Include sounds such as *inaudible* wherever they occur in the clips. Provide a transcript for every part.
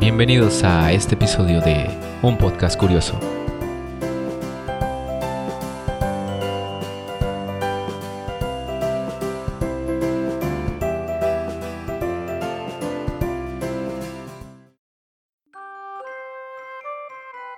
Bienvenidos a este episodio de Un Podcast Curioso.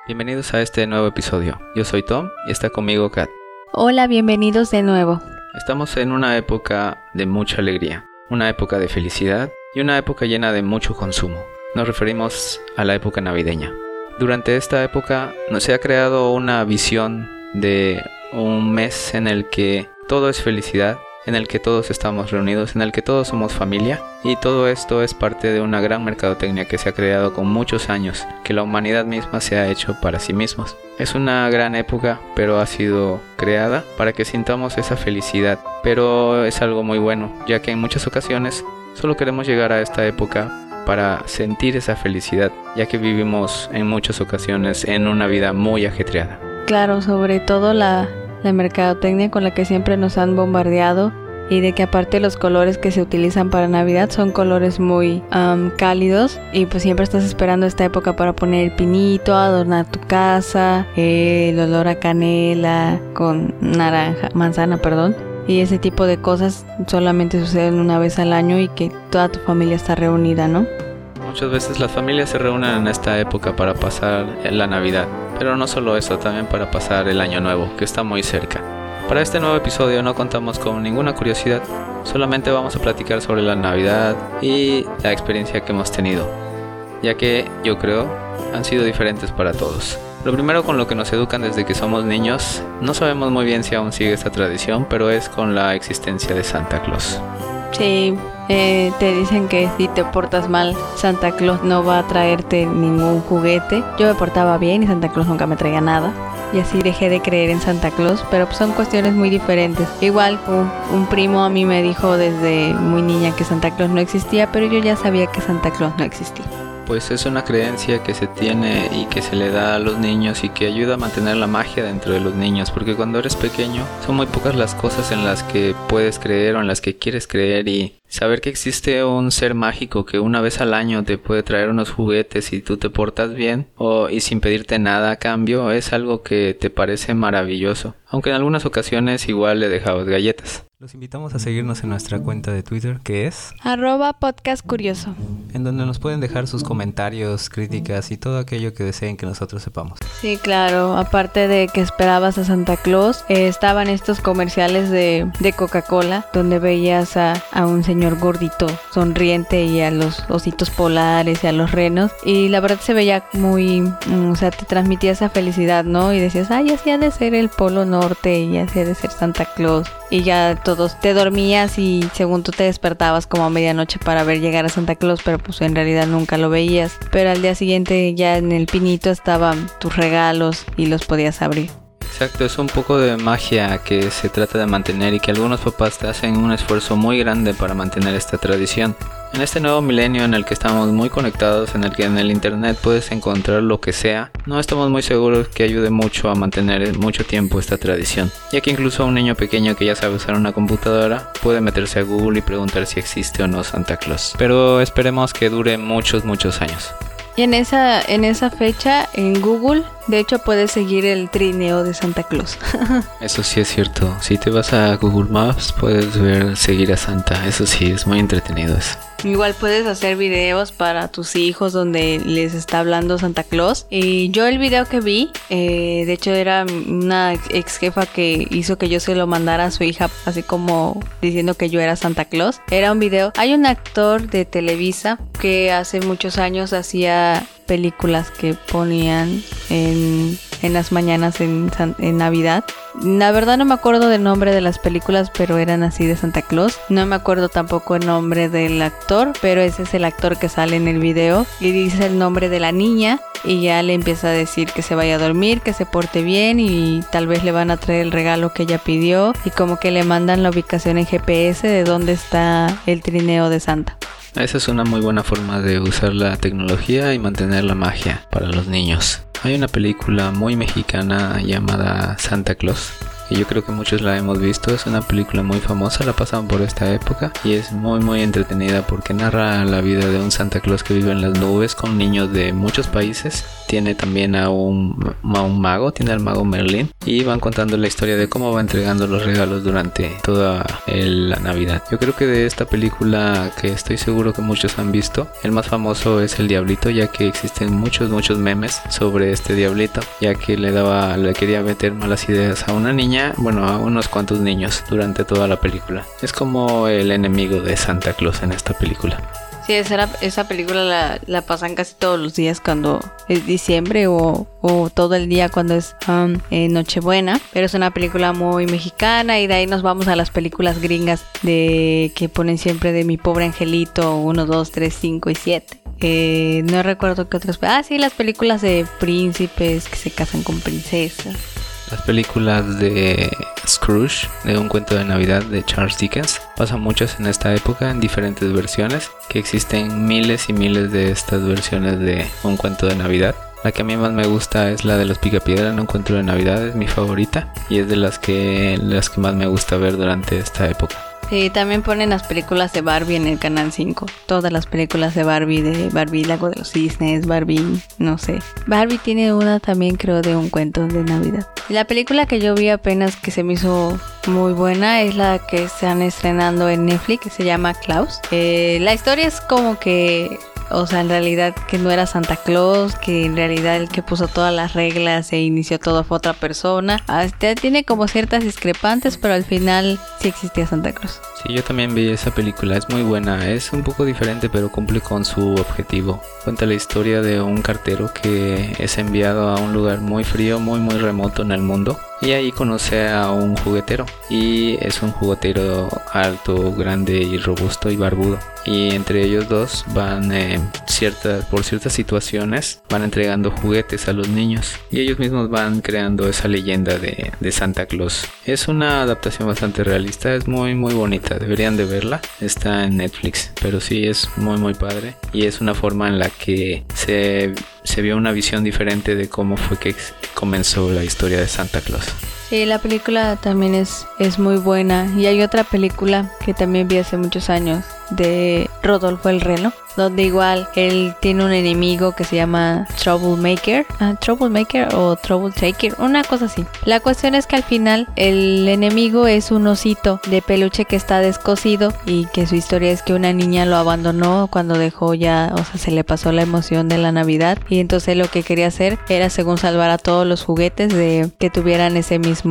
Bienvenidos a este nuevo episodio. Yo soy Tom y está conmigo Kat. Hola, bienvenidos de nuevo. Estamos en una época de mucha alegría, una época de felicidad y una época llena de mucho consumo. Nos referimos a la época navideña. Durante esta época se ha creado una visión de un mes en el que todo es felicidad, en el que todos estamos reunidos, en el que todos somos familia y todo esto es parte de una gran mercadotecnia que se ha creado con muchos años, que la humanidad misma se ha hecho para sí mismos. Es una gran época, pero ha sido creada para que sintamos esa felicidad, pero es algo muy bueno, ya que en muchas ocasiones solo queremos llegar a esta época para sentir esa felicidad, ya que vivimos en muchas ocasiones en una vida muy ajetreada. Claro, sobre todo la, mercadotecnia con la que siempre nos han bombardeado y de que aparte los colores que se utilizan para Navidad son colores muy am, cálidos y pues siempre estás esperando esta época para poner el pinito, adornar tu casa, el olor a canela con naranja, manzana, perdón. Y ese tipo de cosas solamente suceden una vez al año y que toda tu familia está reunida, ¿no? Muchas veces las familias se reúnen en esta época para pasar la Navidad, pero no solo eso, también para pasar el Año Nuevo, que está muy cerca. Para este nuevo episodio no contamos con ninguna curiosidad, solamente vamos a platicar sobre la Navidad y la experiencia que hemos tenido, ya que yo creo han sido diferentes para todos. Lo primero con lo que nos educan desde que somos niños, no sabemos muy bien si aún sigue esta tradición, pero es con la existencia de Santa Claus. Sí, eh, te dicen que si te portas mal, Santa Claus no va a traerte ningún juguete. Yo me portaba bien y Santa Claus nunca me traía nada. Y así dejé de creer en Santa Claus, pero son cuestiones muy diferentes. Igual un primo a mí me dijo desde muy niña que Santa Claus no existía, pero yo ya sabía que Santa Claus no existía. Pues es una creencia que se tiene y que se le da a los niños y que ayuda a mantener la magia dentro de los niños, porque cuando eres pequeño son muy pocas las cosas en las que puedes creer o en las que quieres creer y saber que existe un ser mágico que una vez al año te puede traer unos juguetes y tú te portas bien o y sin pedirte nada a cambio es algo que te parece maravilloso, aunque en algunas ocasiones igual le dejabas galletas. Los invitamos a seguirnos en nuestra cuenta de Twitter que es Arroba podcast curioso. en donde nos pueden dejar sus comentarios, críticas y todo aquello que deseen que nosotros sepamos. Sí, claro. Aparte de que esperabas a Santa Claus, eh, estaban estos comerciales de, de Coca-Cola donde veías a, a un señor gordito sonriente y a los ositos polares y a los renos. Y la verdad se veía muy, mm, o sea, te transmitía esa felicidad, ¿no? Y decías, ay, así ha de ser el Polo Norte y así ha de ser Santa Claus. Y ya te dormías y según tú te despertabas como a medianoche para ver llegar a Santa Claus, pero pues en realidad nunca lo veías. Pero al día siguiente ya en el pinito estaban tus regalos y los podías abrir. Exacto, es un poco de magia que se trata de mantener y que algunos papás hacen un esfuerzo muy grande para mantener esta tradición. En este nuevo milenio en el que estamos muy conectados, en el que en el internet puedes encontrar lo que sea, no estamos muy seguros que ayude mucho a mantener mucho tiempo esta tradición, ya que incluso un niño pequeño que ya sabe usar una computadora puede meterse a Google y preguntar si existe o no Santa Claus. Pero esperemos que dure muchos, muchos años. Y en esa, en esa fecha, en Google, de hecho puedes seguir el trineo de Santa Claus. *laughs* Eso sí es cierto. Si te vas a Google Maps puedes ver seguir a Santa. Eso sí, es muy entretenido eso. Igual puedes hacer videos para tus hijos donde les está hablando Santa Claus. Y yo el video que vi, eh, de hecho era una ex jefa que hizo que yo se lo mandara a su hija, así como diciendo que yo era Santa Claus. Era un video. Hay un actor de Televisa que hace muchos años hacía películas que ponían en, en las mañanas en, Navidad. La verdad no me acuerdo del nombre de las películas, pero eran así de Santa Claus. No me acuerdo tampoco el nombre del actor, pero ese es el actor que sale en el video y dice el nombre de la niña y ya le empieza a decir que se vaya a dormir, que se porte bien y tal vez le van a traer el regalo que ella pidió y como que le mandan la ubicación en GPS de dónde está el trineo de Santa. Esa es una muy buena forma de usar la tecnología y mantener la magia para los niños. Hay una película muy mexicana llamada Santa Claus y yo creo que muchos la hemos visto. Es una película muy famosa, la pasaron por esta época y es muy muy entretenida porque narra la vida de un Santa Claus que vive en las nubes con niños de muchos países. Tiene también a un, a un mago, tiene al mago Merlin y van contando la historia de cómo va entregando los regalos durante toda la Navidad. Yo creo que de esta película que estoy seguro que muchos han visto, el más famoso es el Diablito, ya que existen muchos muchos memes sobre este Diablito, ya que le daba le quería meter malas ideas a una niña, bueno, a unos cuantos niños durante toda la película. Es como el enemigo de Santa Claus en esta película. Sí, esa, esa película la, la, pasan casi todos los días cuando es diciembre o, o todo el día cuando es um, Nochebuena. Pero es una película muy mexicana y de ahí nos vamos a las películas gringas de que ponen siempre de mi pobre angelito 1, 2, 3, 5 y 7. Eh, no recuerdo qué otras. Ah, sí, las películas de príncipes que se casan con princesas. Las películas de Scrooge, de un cuento de Navidad de Charles Dickens, pasan muchas en esta época en diferentes versiones, que existen miles y miles de estas versiones de un cuento de Navidad. La que a mí más me gusta es la de los Picapiedra en un cuento de Navidad, es mi favorita y es de las que, las que más me gusta ver durante esta época. Sí, también ponen las películas de Barbie en el canal 5. Todas las películas de Barbie, de Barbie Lago de los Cisnes, Barbie, no sé. Barbie tiene una también, creo, de un cuento de Navidad. La película que yo vi apenas que se me hizo muy buena es la que están estrenando en Netflix, que se llama Klaus. Eh, la historia es como que o sea, en realidad que no era Santa Claus, que en realidad el que puso todas las reglas e inició todo fue otra persona. Este tiene como ciertas discrepantes, pero al final sí existía Santa Claus. Sí, yo también vi esa película, es muy buena, es un poco diferente pero cumple con su objetivo. Cuenta la historia de un cartero que es enviado a un lugar muy frío, muy muy remoto en el mundo y ahí conoce a un juguetero y es un juguetero alto, grande y robusto y barbudo y entre ellos dos van eh, ciertas por ciertas situaciones van entregando juguetes a los niños y ellos mismos van creando esa leyenda de, de Santa Claus. Es una adaptación bastante realista es muy muy bonita deberían de verla. Está en Netflix pero sí es muy muy padre y es una forma en la que se, se vio una visión diferente de cómo fue que comenzó la historia de Santa Claus Sí, la película también es, es muy buena. Y hay otra película que también vi hace muchos años de Rodolfo el Reno, donde igual él tiene un enemigo que se llama Troublemaker, ah, Troublemaker o Trouble Taker, una cosa así. La cuestión es que al final el enemigo es un osito de peluche que está descosido y que su historia es que una niña lo abandonó cuando dejó ya, o sea, se le pasó la emoción de la Navidad y entonces lo que quería hacer era según salvar a todos los juguetes de que tuvieran ese mismo,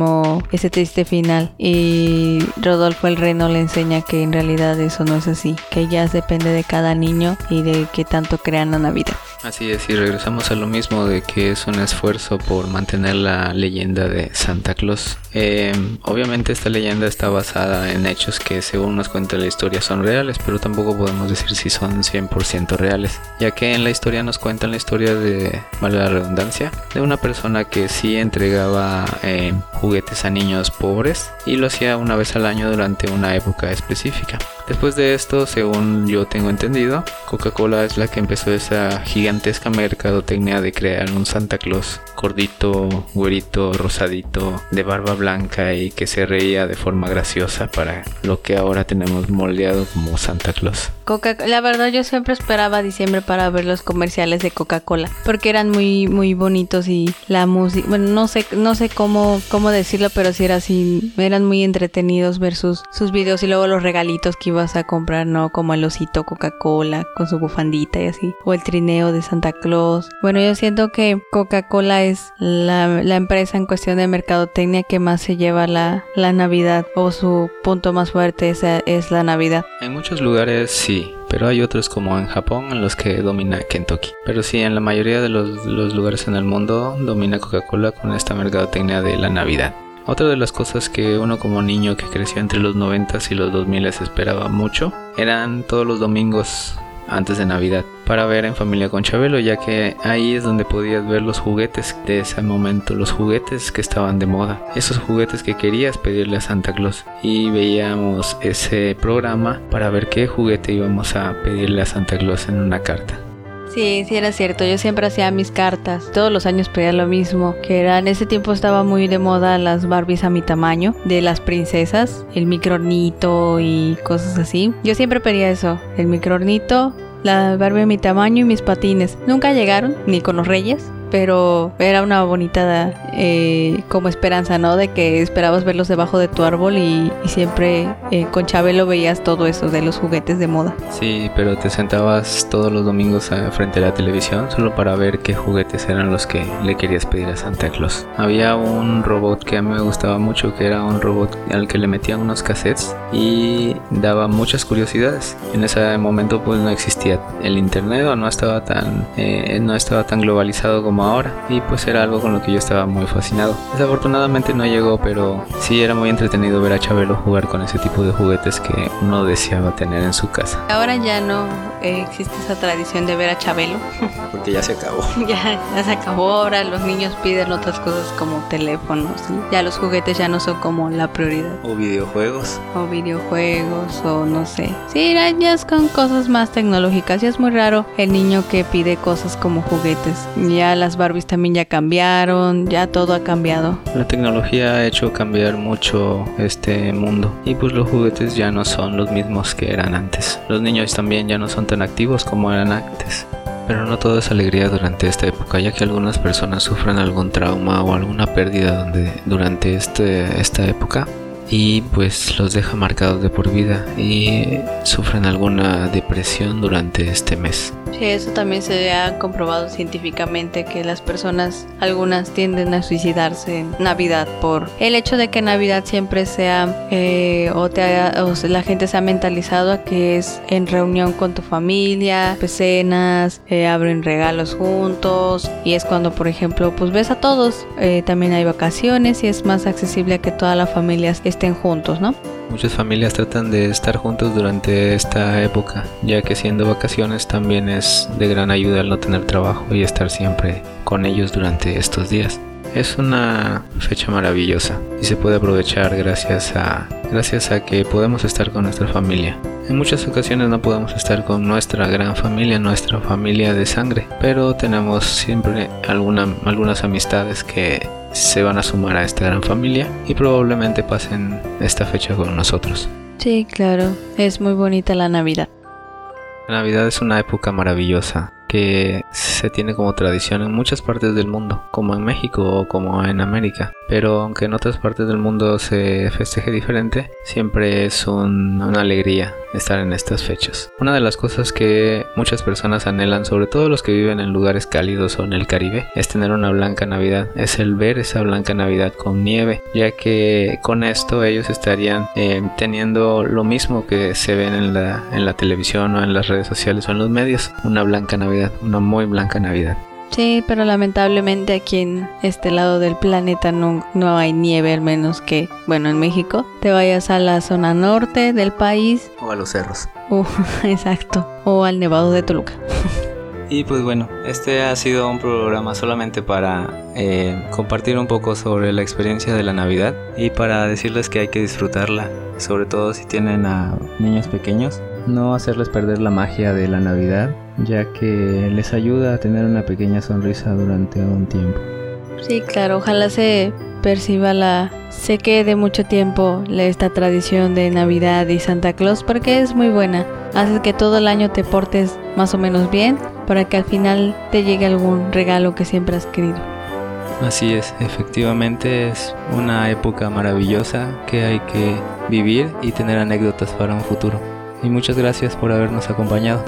ese triste final y Rodolfo el Reno le enseña que en realidad eso no es así, que ya depende de cada niño y de qué tanto crean la Navidad. Así es, y regresamos a lo mismo de que es un esfuerzo por mantener la leyenda de Santa Claus. Em, obviamente esta leyenda está basada en hechos que según nos cuenta la historia son reales, pero tampoco podemos decir si son 100% reales, ya que en la historia nos cuentan la historia de, vale la redundancia, de una persona que sí entregaba em, juguetes a niños pobres y lo hacía una vez al año durante una época específica. Después de esto, según yo tengo entendido, Coca-Cola es la que empezó esa gigantesca mercadotecnia de crear un Santa Claus gordito, güerito, rosadito, de barba blanca y que se reía de forma graciosa para lo que ahora tenemos moldeado como Santa Claus. Coca la verdad yo siempre esperaba diciembre para ver los comerciales de Coca-Cola porque eran muy muy bonitos y la música, bueno, no sé no sé cómo cómo decirlo, pero sí era así, eran muy entretenidos ver sus sus videos y luego los regalitos que ibas a comprar, ¿no? Como el osito Coca-Cola con su bufandita y así, o el trineo de Santa Claus. Bueno, yo siento que Coca-Cola es la, la, empresa en cuestión de mercadotecnia que más se lleva la, la Navidad o su punto más fuerte es, es la Navidad. En muchos lugares sí, pero hay otros como en Japón en los que domina Kentucky. Pero sí, en la mayoría de los, los lugares en el mundo domina Coca-Cola con esta mercadotecnia de la Navidad. Otra de las cosas que uno como niño que creció entre los 90 y los 2000 esperaba mucho eran todos los domingos antes de Navidad para ver en familia con Chabelo, ya que ahí es donde podías ver los juguetes de ese momento, los juguetes que estaban de moda, esos juguetes que querías pedirle a Santa Claus y veíamos ese programa para ver qué juguete íbamos a pedirle a Santa Claus en una carta. Sí, sí era cierto. Yo siempre hacía mis cartas. Todos los años pedía lo mismo. Que era en ese tiempo estaba muy de moda las Barbies a mi tamaño. De las princesas. El micronito y cosas así. Yo siempre pedía eso. El micronito, la Barbie a mi tamaño y mis patines. Nunca llegaron, ni con los reyes pero era una bonita eh, como esperanza, ¿no? De que esperabas verlos debajo de tu árbol y, siempre eh, con Chabelo veías todo eso de los juguetes de moda. Sí, pero te sentabas todos los domingos frente a la televisión solo para ver qué juguetes eran los que le querías pedir a Santa Claus. Había un robot que a mí me gustaba mucho, que era un robot al que le metían unos cassettes y daba muchas curiosidades. En ese momento pues no existía el internet o no estaba tan, eh, no estaba tan globalizado como ahora y pues era algo con lo que yo estaba muy fascinado. Desafortunadamente no llegó, pero sí era muy entretenido ver a Chabelo jugar con ese tipo de juguetes que uno deseaba tener en su casa. Ahora ya no eh, existe esa tradición de ver a Chabelo. *laughs* Porque ya se acabó. *laughs* ya, ya se acabó. Ahora los niños piden otras cosas como teléfonos. Ya los juguetes ya no son como la prioridad. O videojuegos. O videojuegos o no sé. Sí, ya es con cosas más tecnológicas. Ya es muy raro el niño que pide cosas como juguetes. Ya las Barbies también ya cambiaron, ya todo ha cambiado. La tecnología ha hecho cambiar mucho este mundo y pues los juguetes ya no son los mismos que eran antes. Los niños también ya no son tan activos como eran antes. Pero no todo es alegría durante esta época, ya que algunas personas sufren algún trauma o alguna pérdida durante este, esta época y pues los deja marcados de por vida y sufren alguna depresión durante este mes. Sí, eso también se ha comprobado científicamente que las personas, algunas tienden a suicidarse en Navidad por el hecho de que Navidad siempre sea eh, o, la gente se ha mentalizado a que es en reunión con tu familia, pues cenas, eh, abren regalos juntos y es cuando por ejemplo pues ves a todos, eh, también hay vacaciones y es más accesible a que toda la familia juntos. Muchas familias tratan de estar juntos durante esta época, ya que siendo vacaciones también es de gran ayuda el no tener trabajo y estar siempre con ellos durante estos días. Es una fecha maravillosa y se puede aprovechar gracias a gracias a que podemos estar con nuestra familia. En muchas ocasiones no podemos estar con nuestra gran familia, nuestra familia de sangre, pero tenemos siempre alguna, algunas amistades que se van a sumar a esta gran familia y probablemente pasen esta fecha con nosotros. Sí, claro, es muy bonita la Navidad. La Navidad es una época maravillosa que se tiene como tradición en muchas partes del mundo, como en México o como en América. Pero aunque en otras partes del mundo se festeje diferente, siempre es una alegría estar en estas fechas. Una de las cosas que muchas personas anhelan, sobre todo los que viven en lugares cálidos o en el Caribe, es tener una blanca Navidad, es el ver esa blanca Navidad con nieve, ya que con esto ellos estarían eh, teniendo lo mismo que se ven en la, en la televisión o en las redes sociales o en los medios, una blanca Navidad, una muy blanca Navidad. Sí, pero lamentablemente aquí en este lado del planeta no, no hay nieve, al menos que, bueno, en México, te vayas a la zona norte del país. O a los cerros. *laughs* exacto. O al Nevado de Toluca. Y pues bueno, este ha sido un programa solamente para eh, compartir un poco sobre la experiencia de la Navidad y para decirles que hay que disfrutarla, sobre todo si tienen a niños pequeños, no hacerles perder la magia de la Navidad, ya que les ayuda a tener una pequeña sonrisa durante un tiempo. Sí, claro, ojalá se perciba la se quede mucho tiempo esta tradición de Navidad y Santa Claus porque es muy buena. Hace que todo el año te portes más o menos bien para que al final te llegue algún regalo que siempre has querido. Así es, efectivamente es una época maravillosa que hay que vivir y tener anécdotas para un futuro. Y muchas gracias por habernos acompañado.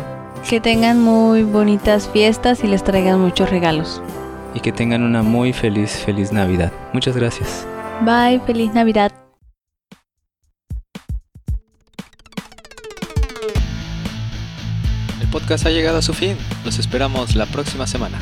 Que tengan muy bonitas fiestas y les traigan muchos regalos y que tengan una muy feliz, feliz Navidad. Muchas gracias. Bye, feliz Navidad. El podcast ha llegado a su fin. Los esperamos la próxima semana.